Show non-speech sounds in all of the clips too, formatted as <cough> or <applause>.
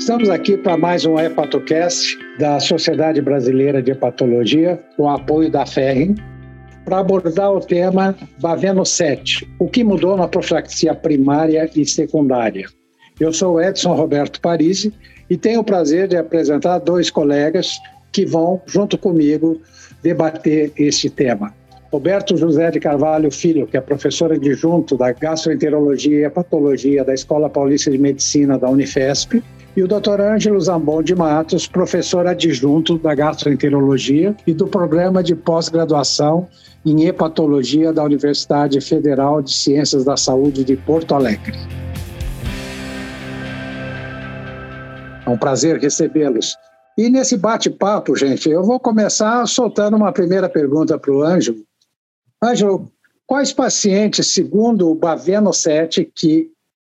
Estamos aqui para mais um Hepatocast da Sociedade Brasileira de Hepatologia, com apoio da FERRIM, para abordar o tema Baveno 7, o que mudou na profilaxia primária e secundária. Eu sou Edson Roberto Parisi e tenho o prazer de apresentar dois colegas que vão, junto comigo, debater este tema. Roberto José de Carvalho Filho, que é professor adjunto da Gastroenterologia e Hepatologia da Escola Paulista de Medicina da Unifesp, e o Dr. Ângelo Zambon de Matos, professor adjunto da Gastroenterologia e do Programa de Pós-Graduação em Hepatologia da Universidade Federal de Ciências da Saúde de Porto Alegre. É um prazer recebê-los. E nesse bate-papo, gente, eu vou começar soltando uma primeira pergunta para o Ângelo, Ângelo, quais pacientes, segundo o Baveno 7, que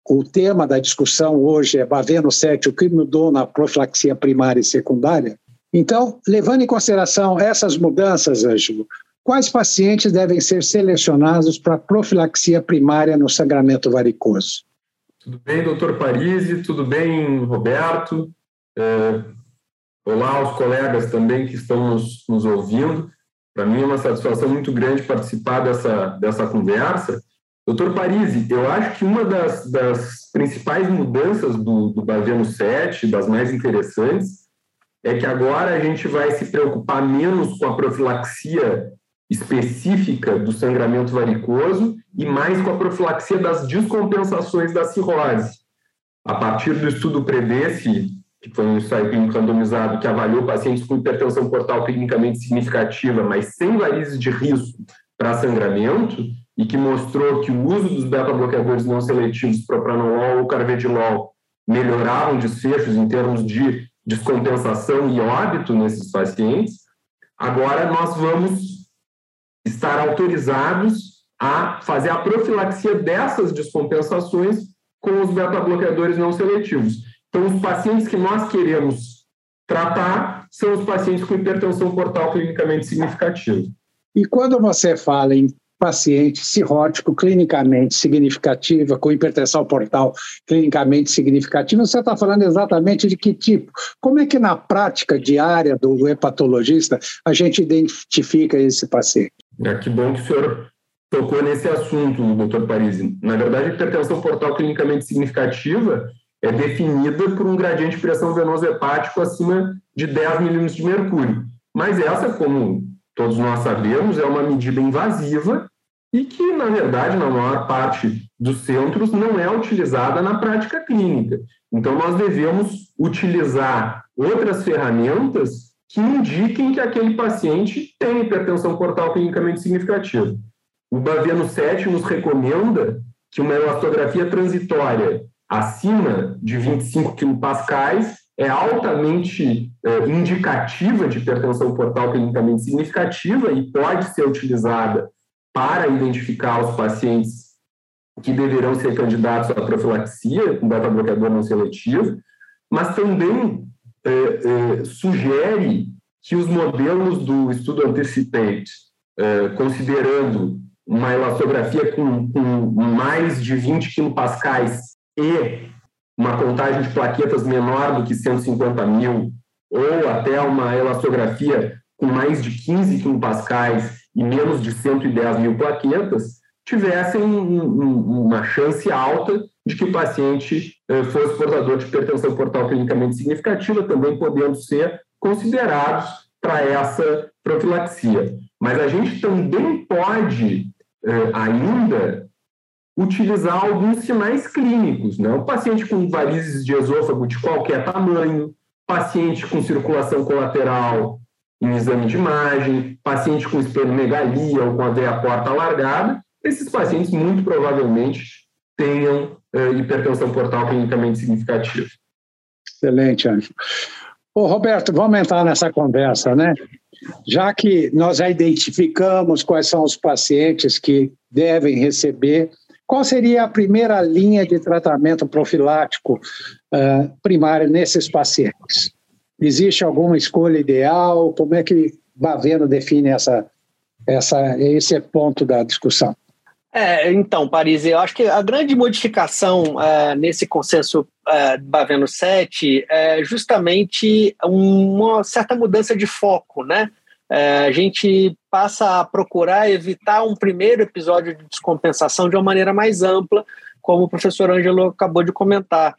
o tema da discussão hoje é Baveno 7, o que mudou na profilaxia primária e secundária? Então, levando em consideração essas mudanças, Ângelo, quais pacientes devem ser selecionados para profilaxia primária no sangramento varicoso? Tudo bem, doutor Parisi? Tudo bem, Roberto? É, olá aos colegas também que estão nos, nos ouvindo. Para mim é uma satisfação muito grande participar dessa, dessa conversa. Doutor Parisi, eu acho que uma das, das principais mudanças do, do Baveno 7, das mais interessantes, é que agora a gente vai se preocupar menos com a profilaxia específica do sangramento varicoso e mais com a profilaxia das descompensações da cirrose. A partir do estudo PREVESE, que foi um ensaio clínico randomizado que avaliou pacientes com hipertensão portal clinicamente significativa, mas sem varizes de risco para sangramento, e que mostrou que o uso dos beta-bloqueadores não seletivos, propranolol ou carvedilol, melhoravam desfechos em termos de descompensação e óbito nesses pacientes, agora nós vamos estar autorizados a fazer a profilaxia dessas descompensações com os beta-bloqueadores não seletivos. Então, os pacientes que nós queremos tratar são os pacientes com hipertensão portal clinicamente significativa. E quando você fala em paciente cirrótico clinicamente significativa, com hipertensão portal clinicamente significativa, você está falando exatamente de que tipo? Como é que na prática diária do hepatologista a gente identifica esse paciente? É, que bom que o senhor tocou nesse assunto, doutor Parisi. Na verdade, a hipertensão portal clinicamente significativa é definida por um gradiente de pressão venoso hepático acima de 10 milímetros de mercúrio. Mas essa, como todos nós sabemos, é uma medida invasiva e que, na verdade, na maior parte dos centros, não é utilizada na prática clínica. Então, nós devemos utilizar outras ferramentas que indiquem que aquele paciente tem hipertensão portal clinicamente significativa. O Baveno 7 nos recomenda que uma elastografia transitória acima de 25 kPa é altamente é, indicativa de hipertensão portal clinicamente significativa e pode ser utilizada para identificar os pacientes que deverão ser candidatos à profilaxia com beta-bloqueador não seletivo, mas também é, é, sugere que os modelos do estudo Anticipate, é, considerando uma elastografia com, com mais de 20 kPa e uma contagem de plaquetas menor do que 150 mil, ou até uma elastografia com mais de 15 quilopascais e menos de 110 mil plaquetas, tivessem uma chance alta de que o paciente eh, fosse portador de hipertensão portal clinicamente significativa, também podendo ser considerados para essa profilaxia. Mas a gente também pode eh, ainda utilizar alguns sinais clínicos. Né? O paciente com varizes de esôfago de qualquer tamanho, paciente com circulação colateral em exame de imagem, paciente com esplenomegalia ou com a veia porta alargada, esses pacientes muito provavelmente tenham uh, hipertensão portal clinicamente significativa. Excelente, Ângelo. Ô, Roberto, vamos entrar nessa conversa, né? Já que nós já identificamos quais são os pacientes que devem receber qual seria a primeira linha de tratamento profilático uh, primário nesses pacientes? Existe alguma escolha ideal? Como é que Baveno define essa, essa, esse ponto da discussão? É, então, Paris, eu acho que a grande modificação é, nesse consenso é, Baveno 7 é justamente uma certa mudança de foco, né? É, a gente passa a procurar evitar um primeiro episódio de descompensação de uma maneira mais ampla, como o professor Ângelo acabou de comentar.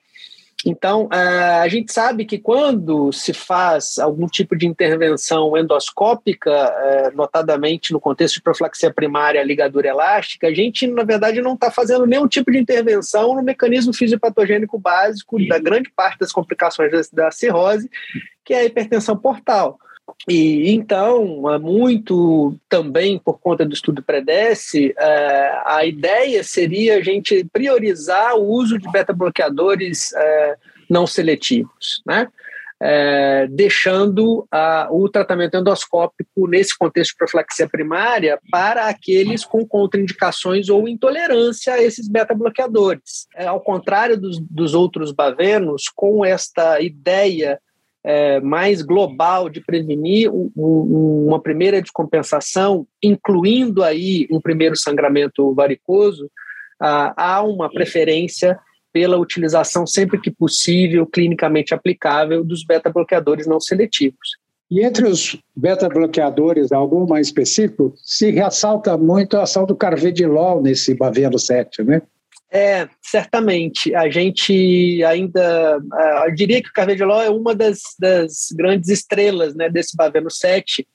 Então, é, a gente sabe que quando se faz algum tipo de intervenção endoscópica, é, notadamente no contexto de profilaxia primária, ligadura elástica, a gente, na verdade, não está fazendo nenhum tipo de intervenção no mecanismo fisiopatogênico básico da grande parte das complicações da cirrose, que é a hipertensão portal. E então, muito também por conta do estudo Predece, é, a ideia seria a gente priorizar o uso de beta-bloqueadores é, não seletivos, né? É, deixando a, o tratamento endoscópico nesse contexto de profilaxia primária para aqueles com contraindicações ou intolerância a esses beta-bloqueadores. É, ao contrário dos, dos outros bavenos, com esta ideia é, mais global de prevenir um, um, uma primeira descompensação, incluindo aí um primeiro sangramento varicoso, ah, há uma preferência pela utilização sempre que possível, clinicamente aplicável, dos beta-bloqueadores não seletivos. E entre os beta-bloqueadores, algum mais específico, se ressalta muito a ação do carvedilol nesse Baveno 7, né? É, certamente. A gente ainda. Uh, eu diria que o Carvedilol é uma das, das grandes estrelas né, desse Baveno 7.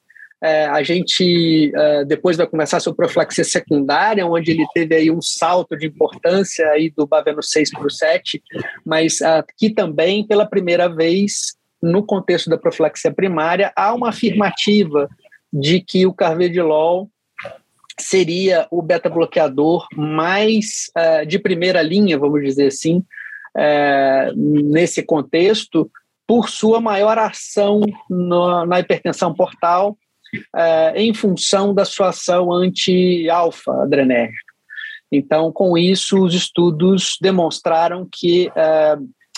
É, a gente uh, depois vai a sua profilaxia secundária, onde ele teve aí um salto de importância aí do Baveno 6 para o 7, mas aqui também, pela primeira vez, no contexto da profilaxia primária, há uma afirmativa de que o Carvedilol seria o beta-bloqueador mais uh, de primeira linha, vamos dizer assim, uh, nesse contexto, por sua maior ação no, na hipertensão portal, uh, em função da sua ação anti-alfa-adrenérgica. Então, com isso, os estudos demonstraram que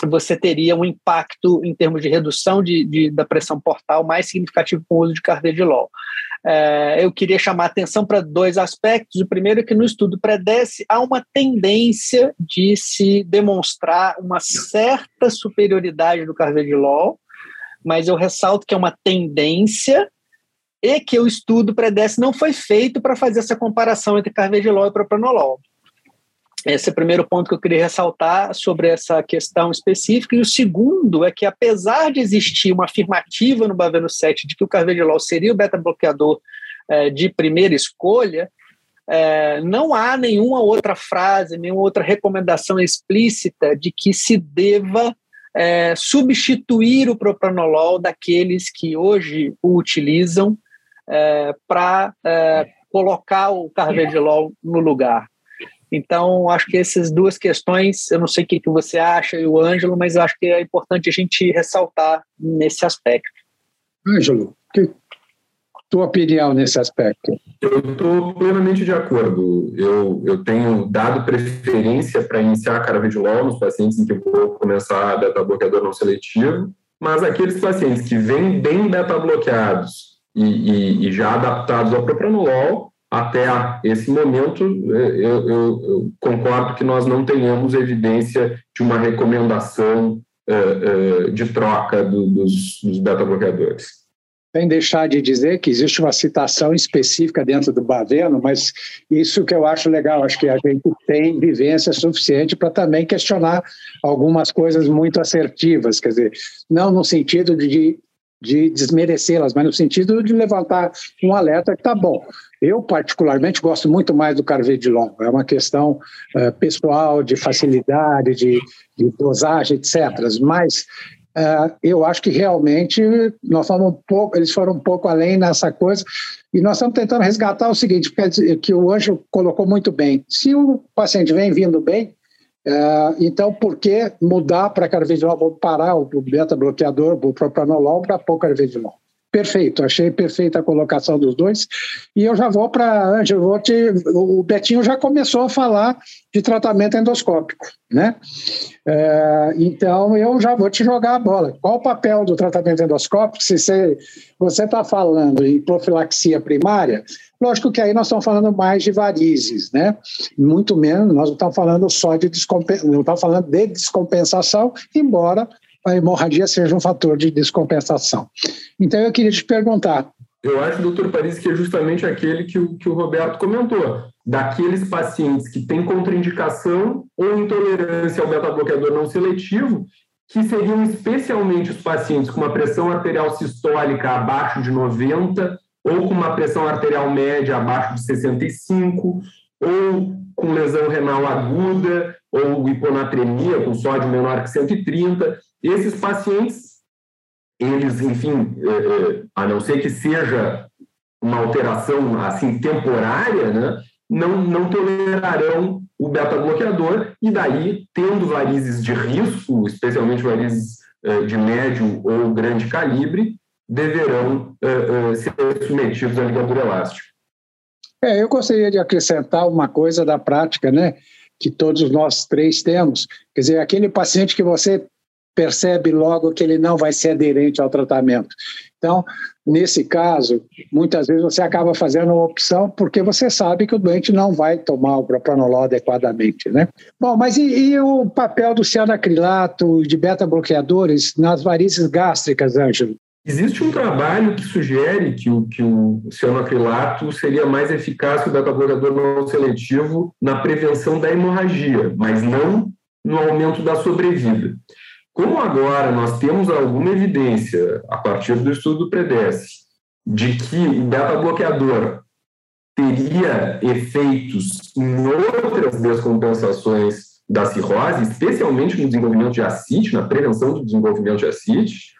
você teria um impacto em termos de redução de, de da pressão portal mais significativo com o uso de carvedilol. É, eu queria chamar atenção para dois aspectos. O primeiro é que no estudo predece há uma tendência de se demonstrar uma certa superioridade do carvedilol, mas eu ressalto que é uma tendência e que o estudo predece não foi feito para fazer essa comparação entre carvedilol e propranolol. Esse é o primeiro ponto que eu queria ressaltar sobre essa questão específica. E o segundo é que, apesar de existir uma afirmativa no Baveno 7 de que o carvedilol seria o beta-bloqueador eh, de primeira escolha, eh, não há nenhuma outra frase, nenhuma outra recomendação explícita de que se deva eh, substituir o propranolol daqueles que hoje o utilizam para colocar o carvedilol no lugar. Então, acho que essas duas questões, eu não sei o que, que você acha e o Ângelo, mas acho que é importante a gente ressaltar nesse aspecto. Ângelo, que tua opinião nesse aspecto? Eu estou plenamente de acordo. Eu, eu tenho dado preferência para iniciar carvedilol nos pacientes em que vou começar beta-bloqueador não seletivo, mas aqueles pacientes que vêm bem beta-bloqueados e, e, e, já adaptados ao propranolol, até esse momento, é, eu, eu, eu, concordo que nós não tenhamos evidência de uma recomendação uh, uh, de troca do, dos, dos beta-bloqueadores. Sem deixar de dizer que existe uma citação específica dentro do Baveno, mas isso que eu acho legal, acho que a gente tem vivência suficiente para também questionar algumas coisas muito assertivas, quer dizer, não no sentido de de desmerecê-las, mas no sentido de levantar um alerta que está bom. Eu, particularmente, gosto muito mais do Carvedilon. É uma questão uh, pessoal, de facilidade, de, de dosagem, etc. Mas uh, eu acho que realmente nós fomos um pouco, eles foram um pouco além nessa coisa. E nós estamos tentando resgatar o seguinte, que o Anjo colocou muito bem. Se o paciente vem vindo bem, é, então, por que mudar para carvedilol? Vou parar o beta-bloqueador, o propranolol, para pôr carvedilol. Perfeito, achei perfeita a colocação dos dois. E eu já vou para te, o Betinho já começou a falar de tratamento endoscópico, né? É, então eu já vou te jogar a bola. Qual o papel do tratamento endoscópico? Se você está falando em profilaxia primária, lógico que aí nós estamos falando mais de varizes, né? Muito menos, nós não estamos falando só de descompensação, não estamos falando de descompensação, embora a hemorragia seja um fator de descompensação. Então, eu queria te perguntar. Eu acho, doutor Paris, que é justamente aquele que o, que o Roberto comentou, daqueles pacientes que têm contraindicação ou intolerância ao beta-bloqueador não seletivo, que seriam especialmente os pacientes com uma pressão arterial sistólica abaixo de 90 ou com uma pressão arterial média abaixo de 65 ou com lesão renal aguda ou hiponatremia com sódio menor que 130 esses pacientes, eles, enfim, é, é, a não ser que seja uma alteração assim temporária, né, não, não tolerarão o beta-bloqueador e daí, tendo varizes de risco, especialmente varizes é, de médio ou grande calibre, deverão ser submetidos à ligadura elástica. É, eu gostaria de acrescentar uma coisa da prática, né, que todos nós três temos. Quer dizer, aquele paciente que você percebe logo que ele não vai ser aderente ao tratamento. Então, nesse caso, muitas vezes você acaba fazendo uma opção porque você sabe que o doente não vai tomar o propranolol adequadamente, né? Bom, mas e, e o papel do cianacrilato de beta-bloqueadores nas varizes gástricas, Ângelo? Existe um trabalho que sugere que o, que o cianoacrilato seria mais eficaz que o beta-bloqueador não seletivo na prevenção da hemorragia, mas não no aumento da sobrevida. Como agora nós temos alguma evidência, a partir do estudo do PREDES, de que o beta-bloqueador teria efeitos em outras descompensações da cirrose, especialmente no desenvolvimento de ascite, na prevenção do desenvolvimento de ascite,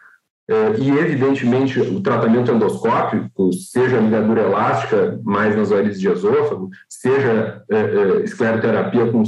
eh, e, evidentemente, o tratamento endoscópico, seja ligadura elástica, mais nas varizes de esôfago, seja eh, eh, escleroterapia com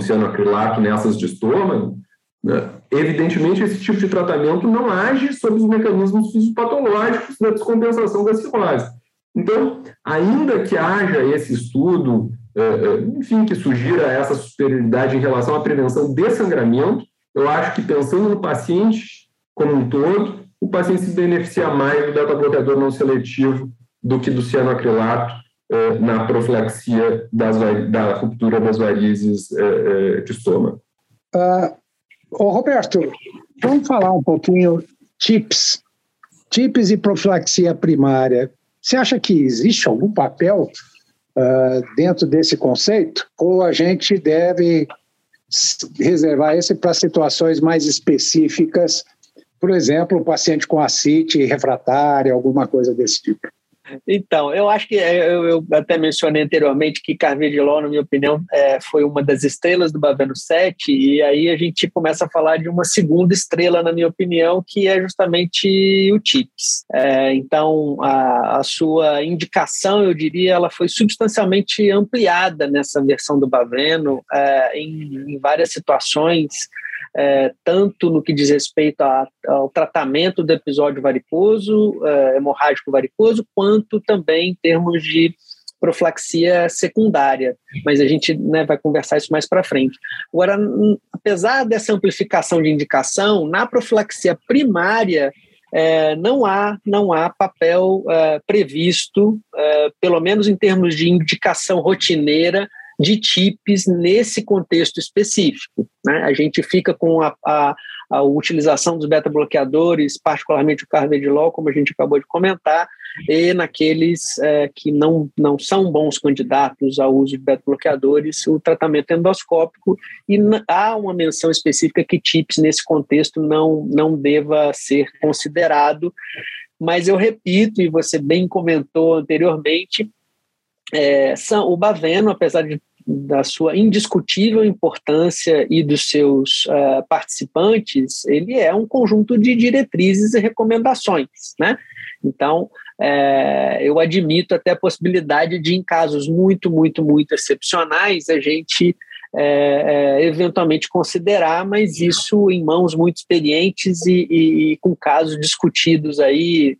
cianoacrilato nessas de estômago, né? Evidentemente, esse tipo de tratamento não age sobre os mecanismos fisiopatológicos da descompensação da cirrose. Então, ainda que haja esse estudo, é, é, enfim, que sugira essa superioridade em relação à prevenção de sangramento, eu acho que pensando no paciente como um todo, o paciente se beneficia mais do beta-bloqueador não seletivo do que do cianoacrilato é, na profilaxia das, da ruptura das varizes de estômago. Uh, Ô, Roberto, vamos falar um pouquinho TIPS. TIPS e profilaxia primária. Você acha que existe algum papel uh, dentro desse conceito? Ou a gente deve reservar esse para situações mais específicas, por exemplo, o paciente com acite refratária, alguma coisa desse tipo? Então, eu acho que é, eu, eu até mencionei anteriormente que Carvedilol, na minha opinião, é, foi uma das estrelas do Baveno 7, e aí a gente começa a falar de uma segunda estrela, na minha opinião, que é justamente o TIPS. É, então, a, a, sua indicação, eu diria, ela foi substancialmente ampliada nessa versão do Baveno, é, em, em várias situações é, tanto no que diz respeito a, ao tratamento do episódio varicoso, é, hemorrágico varicoso, quanto também em termos de profilaxia secundária, mas a gente né, vai conversar isso mais para frente. Agora, apesar dessa amplificação de indicação, na profilaxia primária, é, não há não há papel é, previsto, é, pelo menos em termos de indicação rotineira, de TIPs nesse contexto específico. Né? A gente fica com a, a, a utilização dos beta-bloqueadores, particularmente o carvedilol, como a gente acabou de comentar, e naqueles é, que não, não são bons candidatos ao uso de beta-bloqueadores, o tratamento endoscópico, e há uma menção específica que TIPS nesse contexto não, não deva ser considerado, mas eu repito, e você bem comentou anteriormente, é, são, o Baveno, apesar de, da sua indiscutível importância e dos seus uh, participantes, ele é um conjunto de diretrizes e recomendações, né? Então, é, eu admito até a possibilidade de, em casos muito, muito, muito excepcionais, a gente é, é, eventualmente considerar, mas isso em mãos muito experientes e, e, e com casos discutidos aí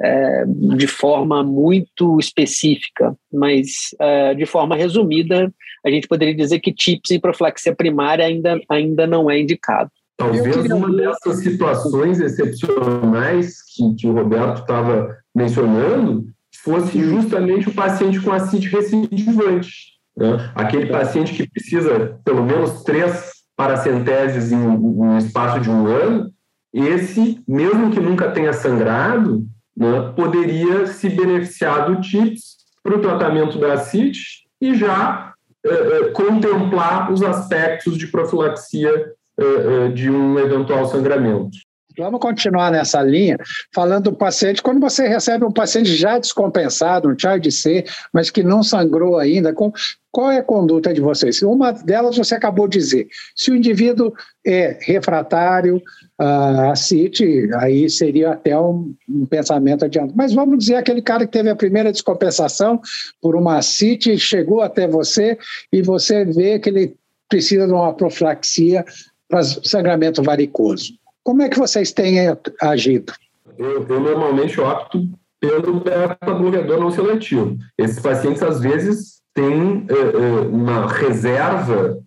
é, de forma muito específica, mas é, de forma resumida, a gente poderia dizer que TIPS em profilaxia primária ainda, ainda não é indicado. Talvez uma dessas situações excepcionais que, que o Roberto estava mencionando fosse justamente o paciente com acite recidivante. Né? Aquele paciente que precisa pelo menos três paracenteses em um espaço de um ano, esse, mesmo que nunca tenha sangrado, né, poderia se beneficiar do TIPS para o tratamento da acite e já eh, eh, contemplar os aspectos de profilaxia eh, de um eventual sangramento. Vamos continuar nessa linha, falando do paciente. Quando você recebe um paciente já descompensado, um child C, mas que não sangrou ainda, com, qual é a conduta de vocês? Uma delas você acabou de dizer. Se o indivíduo é refratário uh, a CIT, aí seria até um, um pensamento adiante. Mas vamos dizer aquele cara que teve a primeira descompensação por uma CIT, chegou até você e você vê que ele precisa de uma profilaxia para sangramento varicoso como é que vocês têm agido? Eu, eu normalmente opto pelo beta-bloqueador não seletivo. Esses pacientes, às vezes, têm uh, uma reserva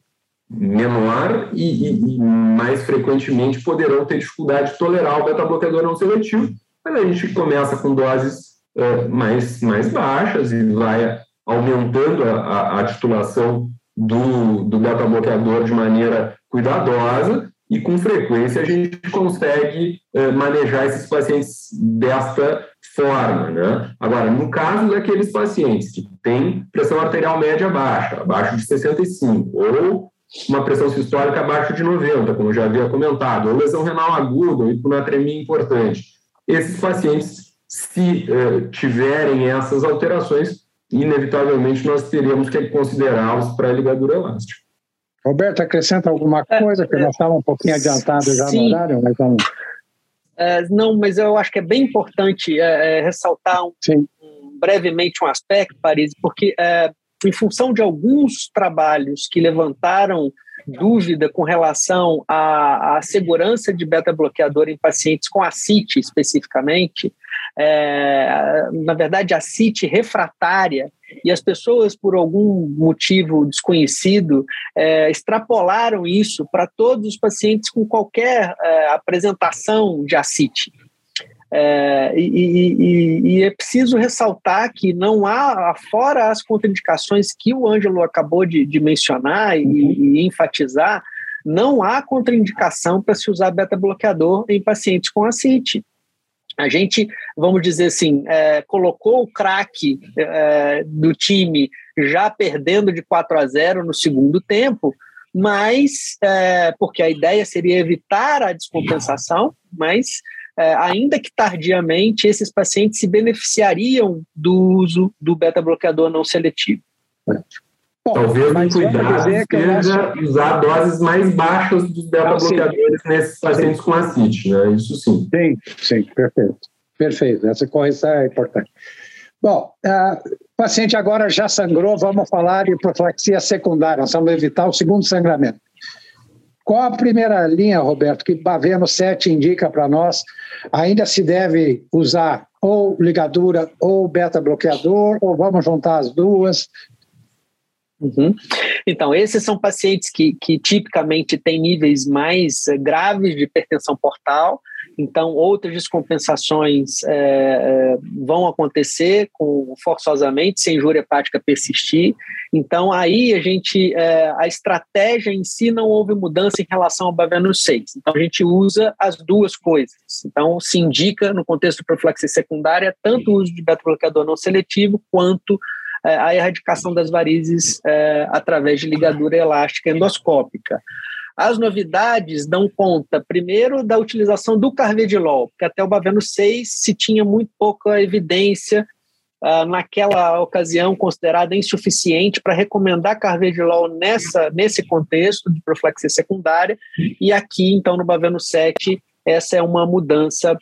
menor e, e, e, mais frequentemente poderão ter dificuldade de tolerar o beta-bloqueador não seletivo. Mas a gente começa com doses uh, mais, mais baixas e vai aumentando a, a, a titulação do, do beta-bloqueador de maneira cuidadosa e com frequência a gente consegue eh, manejar esses pacientes desta forma. Né? Agora, no caso daqueles pacientes que têm pressão arterial média baixa, abaixo de 65, ou uma pressão sistólica abaixo de 90, como já havia comentado, ou lesão renal aguda, ou hiponatremia importante, esses pacientes, se eh, tiverem essas alterações, inevitavelmente nós teríamos que considerá-los para a ligadura elástica. Roberto, acrescenta alguma é, coisa, que nós estávamos um pouquinho adiantados já no horário, mas vamos. É, não, mas eu acho que é bem importante é, é ressaltar um, um, brevemente um aspecto, Paris, porque é, em função de alguns trabalhos que levantaram dúvida com relação à, à segurança de beta-bloqueador em pacientes com ascite especificamente, é, na verdade, ascite refratária, e as pessoas, por algum motivo desconhecido, é, extrapolaram isso para todos os pacientes com qualquer é, apresentação de ascite. É, e, e, e, é preciso ressaltar que não há, fora as contraindicações que o Ângelo acabou de, de mencionar e, e, enfatizar, não há contraindicação para se usar beta-bloqueador em pacientes com ascite. A gente, vamos dizer assim, é, colocou o craque é, do time já perdendo de 4 a 0 no segundo tempo, mas é, porque a ideia seria evitar a descompensação, mas é, ainda que tardiamente, esses pacientes se beneficiariam do uso do beta-bloqueador não seletivo. Bom, Talvez o cuidado seja usar doses mais baixas dos beta-bloqueadores nesses pacientes com acite, né? Isso sim. Sim, sim, perfeito. Perfeito, essa correção é importante. Bom, uh, o paciente agora já sangrou, vamos falar de profilaxia secundária, nós vamos evitar o segundo sangramento. Qual a primeira linha, Roberto, que Baveno 7 indica para nós? Ainda se deve usar ou ligadura ou beta-bloqueador, ou vamos juntar as duas? Uhum. Então, esses são pacientes que, que tipicamente têm níveis mais eh, graves de hipertensão portal, então, outras descompensações é, vão acontecer com, forçosamente, se a injúria hepática persistir. Então, aí a gente, é, a estratégia em si não houve mudança em relação ao Baveno 6. Então, a gente usa as duas coisas. Então, se indica, no contexto de profilaxia secundária, tanto o uso de beta-bloqueador não seletivo, quanto a erradicação das varizes é, através de ligadura elástica endoscópica. As novidades dão conta, primeiro, da utilização do carvedilol, porque até o Baveno 6 se tinha muito pouca evidência uh, naquela ocasião considerada insuficiente para recomendar carvedilol nessa, nesse contexto de profilaxia secundária, e aqui, então, no Baveno 7, essa é uma mudança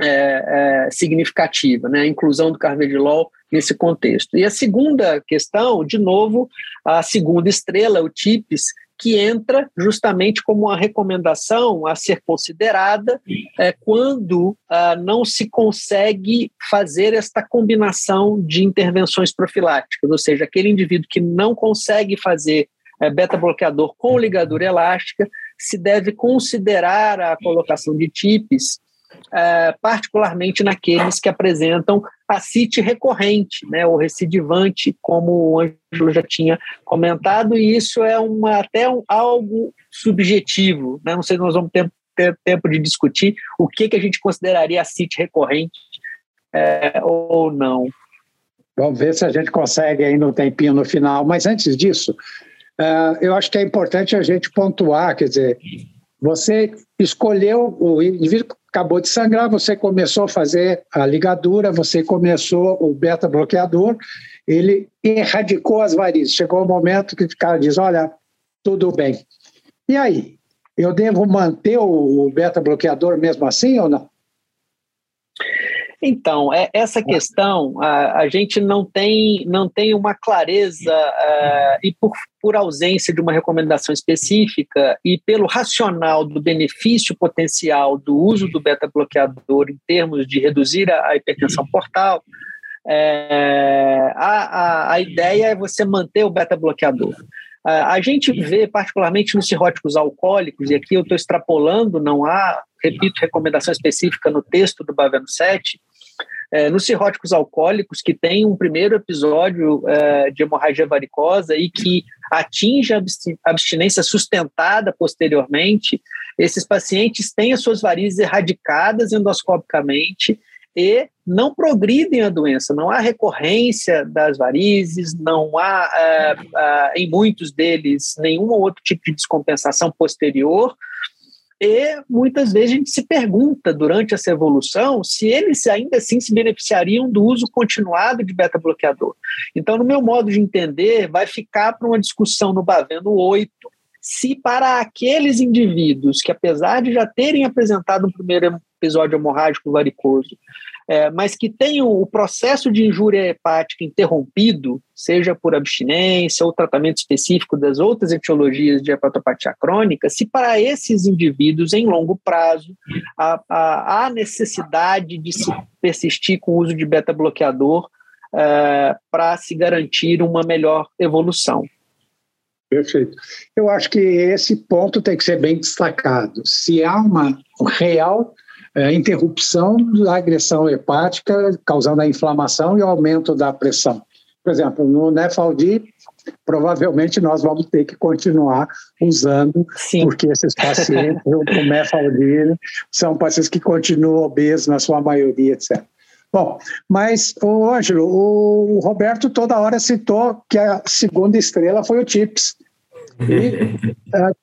é, é, significativa, né? a inclusão do carvedilol nesse contexto. E a segunda questão, de novo, a segunda estrela, o TIPS, que entra justamente como uma recomendação a ser considerada é, quando ah, não se consegue fazer esta combinação de intervenções profiláticas, ou seja, aquele indivíduo que não consegue fazer é, beta-bloqueador com ligadura elástica, se deve considerar a colocação de TIPs é, particularmente naqueles que apresentam acite recorrente, né, ou recidivante, como o Ângelo já tinha comentado, e isso é uma, até um, algo subjetivo. Né, não sei se nós vamos ter, ter tempo de discutir o que, que a gente consideraria acite recorrente é, ou não. Vamos ver se a gente consegue aí no tempinho no final, mas antes disso, uh, eu acho que é importante a gente pontuar, quer dizer, você escolheu o indivíduo acabou de sangrar, você começou a fazer a ligadura, você começou o beta-bloqueador, ele erradicou as varizes. Chegou o um momento que o cara diz: Olha, tudo bem. E aí? Eu devo manter o beta-bloqueador mesmo assim ou não? Então, é, essa questão a, a gente não tem, não tem uma clareza uh, e por, por ausência de uma recomendação específica e pelo racional do benefício potencial do uso do beta-bloqueador em termos de reduzir a, a hipertensão portal, é, a, a, a ideia é você manter o beta-bloqueador. A gente vê, particularmente nos cirróticos alcoólicos, e aqui eu estou extrapolando, não há, repito, recomendação específica no texto do Baveno 7, é, nos cirróticos alcoólicos, que tem um primeiro episódio é, de hemorragia varicosa e que atinge a abstinência sustentada posteriormente, esses pacientes têm as suas varizes erradicadas endoscopicamente e não progridem a doença, não há recorrência das varizes, não há, é, é, em muitos deles, nenhum outro tipo de descompensação posterior, e muitas vezes a gente se pergunta durante essa evolução se eles ainda assim se beneficiariam do uso continuado de beta-bloqueador. Então, no meu modo de entender, vai ficar para uma discussão no Baveno 8 se para aqueles indivíduos que, apesar de já terem apresentado um primeiro episódio hemorrágico varicoso, é, mas que tenham o processo de injúria hepática interrompido, seja por abstinência ou tratamento específico das outras etiologias de hepatopatia crônica, se para esses indivíduos, em longo prazo, há, há, há necessidade de se persistir com o uso de beta-bloqueador é, para se garantir uma melhor evolução. Perfeito. Eu acho que esse ponto tem que ser bem destacado. Se há uma real é, interrupção da agressão hepática, causando a inflamação e o aumento da pressão. Por exemplo, no Nefaldi, provavelmente nós vamos ter que continuar usando, Sim. porque esses pacientes, o Nefaldi, são pacientes que continuam obesos na sua maioria, etc. Bom, mas, o Ângelo, o Roberto toda hora citou que a segunda estrela foi o TIPS. E, uh, <laughs>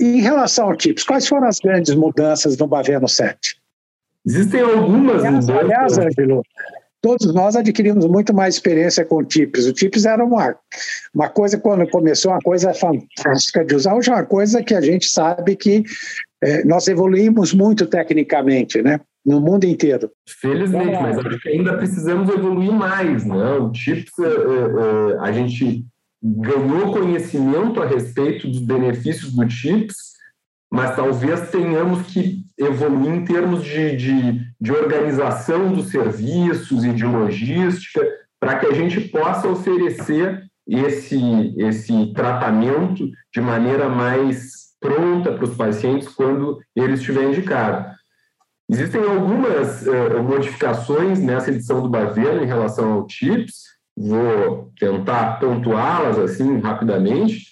em relação ao TIPS, quais foram as grandes mudanças no Baveno 7? Existem algumas aliás, mudanças. Aliás, Angelo, todos nós adquirimos muito mais experiência com o TIPS. O TIPS era uma, uma coisa, quando começou, uma coisa fantástica de usar. Hoje é uma coisa que a gente sabe que é, nós evoluímos muito tecnicamente, né? No mundo inteiro. Felizmente, mas acho que ainda precisamos evoluir mais, né? O TIPS, é, é, a gente ganhou conhecimento a respeito dos benefícios do CHIPS, mas talvez tenhamos que evoluir em termos de, de, de organização dos serviços e de logística para que a gente possa oferecer esse, esse tratamento de maneira mais pronta para os pacientes quando ele estiver indicado. Existem algumas uh, modificações nessa edição do Baveno em relação ao TIPS, vou tentar pontuá-las assim rapidamente.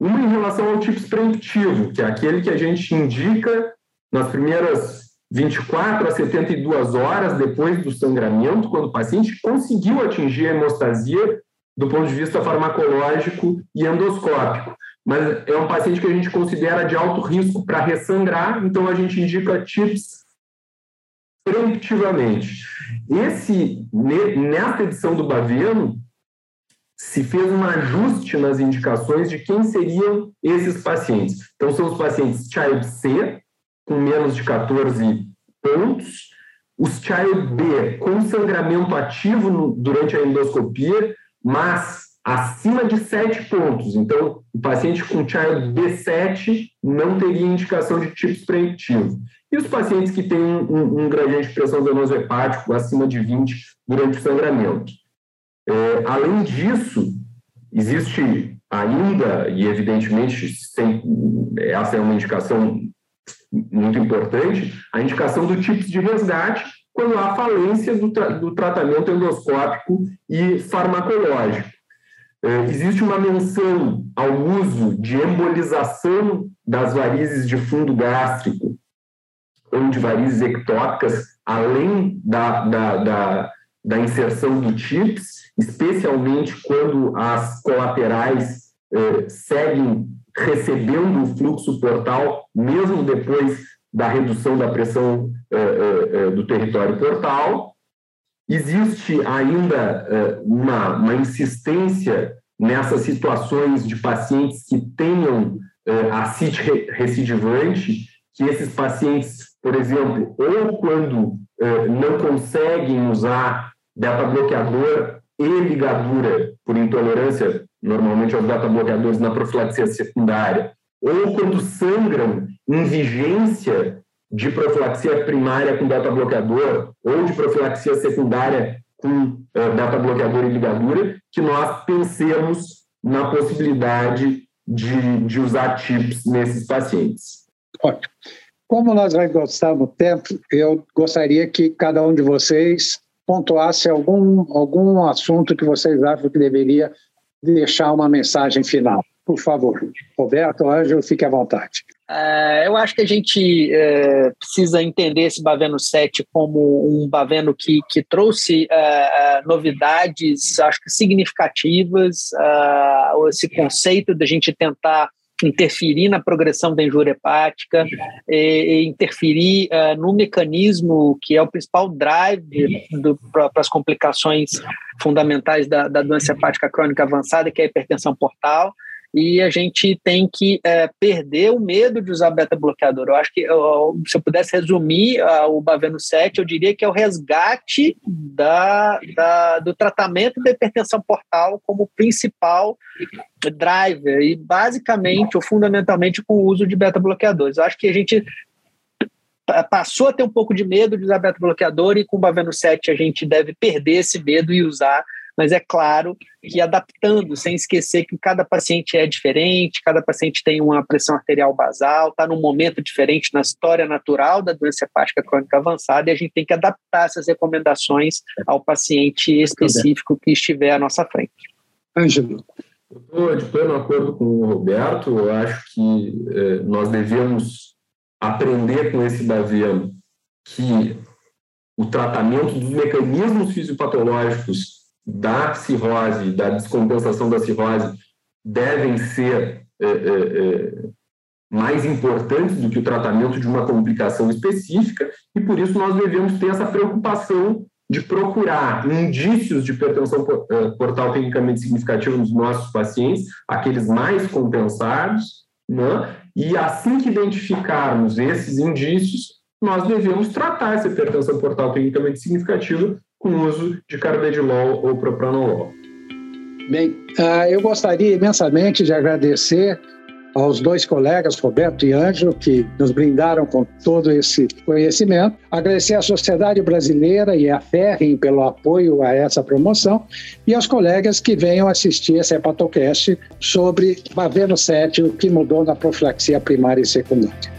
Uma em relação ao TIPS preemptivo, que é aquele que a gente indica nas primeiras 24 a 72 horas depois do sangramento, quando o paciente conseguiu atingir a hemostasia do ponto de vista farmacológico e endoscópico. Mas é um paciente que a gente considera de alto risco para ressangrar, então a gente indica TIPS preemptivamente. Esse, nesta edição do Baveno, se fez um ajuste nas indicações de quem seriam esses pacientes. Então, são os pacientes Child C, com menos de 14 pontos, os Child B, com sangramento ativo no, durante a endoscopia, mas acima de 7 pontos. Então, o paciente com Child B7 não teria indicação de TIPS preventivo. E os pacientes que têm um, um gradiente de pressão venoso hepático acima de 20 durante o sangramento. É, além disso, existe ainda, e evidentemente sem, essa é uma indicação muito importante, a indicação do TIPS de resgate quando há falência do, tra do tratamento endoscópico e farmacológico. É, existe uma menção ao uso de embolização das varizes de fundo gástrico ou de varizes ectópicas, além da, da, da, da inserção do TIPS, especialmente quando as colaterais eh, seguem recebendo o fluxo portal, mesmo depois da redução da pressão eh, eh, do território portal. Existe ainda uma, uma insistência nessas situações de pacientes que tenham acite recidivante, que esses pacientes, por exemplo, ou quando não conseguem usar beta-bloqueador e ligadura por intolerância, normalmente aos beta-bloqueadores na profilaxia secundária, ou quando sangram em vigência de profilaxia primária com beta-bloqueador ou de profilaxia secundária com uh, beta-bloqueador e ligadura, que nós pensemos na possibilidade de, de usar TIPS nesses pacientes. Ótimo. Como nós vai gostar do tempo, eu gostaria que cada um de vocês pontuasse algum, algum assunto que vocês acham que deveria deixar uma mensagem final. Por favor, Roberto, Ângelo, fique à vontade. Uh, eu acho que a gente uh, precisa entender esse Baveno 7 como um Baveno que, que trouxe uh, novidades, acho que significativas, esse conceito de a gente tentar interferir na progressão da injúria hepática, e, e interferir uh, no mecanismo que é o principal drive para as complicações fundamentais da, da doença hepática crônica avançada, que é a hipertensão portal e a gente tem que é, perder o medo de usar beta-bloqueador. Eu acho que eu, se eu pudesse resumir o Baveno 7, eu diria que é o resgate da, da, do tratamento da hipertensão portal como principal driver e basicamente ou fundamentalmente com o uso de beta-bloqueadores. Eu acho que a gente passou a ter um pouco de medo de usar beta-bloqueador e com o Baveno 7 a gente deve perder esse medo e usar mas é claro que adaptando, sem esquecer que cada paciente é diferente, cada paciente tem uma pressão arterial basal, está num momento diferente na história natural da doença hepática crônica avançada, e a gente tem que adaptar essas recomendações ao paciente específico que estiver à nossa frente. Ângelo. Estou de pleno acordo com o Roberto, eu acho que eh, nós devemos aprender com esse Daviano que o tratamento dos mecanismos fisiopatológicos da cirrose, da descompensação da cirrose, devem ser é, é, é, mais importantes do que o tratamento de uma complicação específica, e por isso nós devemos ter essa preocupação de procurar indícios de hipertensão é, portal tecnicamente significativa nos nossos pacientes, aqueles mais compensados, né? e assim que identificarmos esses indícios, nós devemos tratar essa hipertensão portal tecnicamente significativa com o uso de carvedilol ou propranolol. Bem, ah, eu gostaria imensamente de agradecer aos dois colegas, Roberto e Ângelo, que nos brindaram com todo esse conhecimento. Agradecer à Sociedade Brasileira e à Ferrin pelo apoio a essa promoção e aos colegas que venham assistir esse Hepatocast sobre Baveno 7, o que mudou na profilaxia primária e secundária.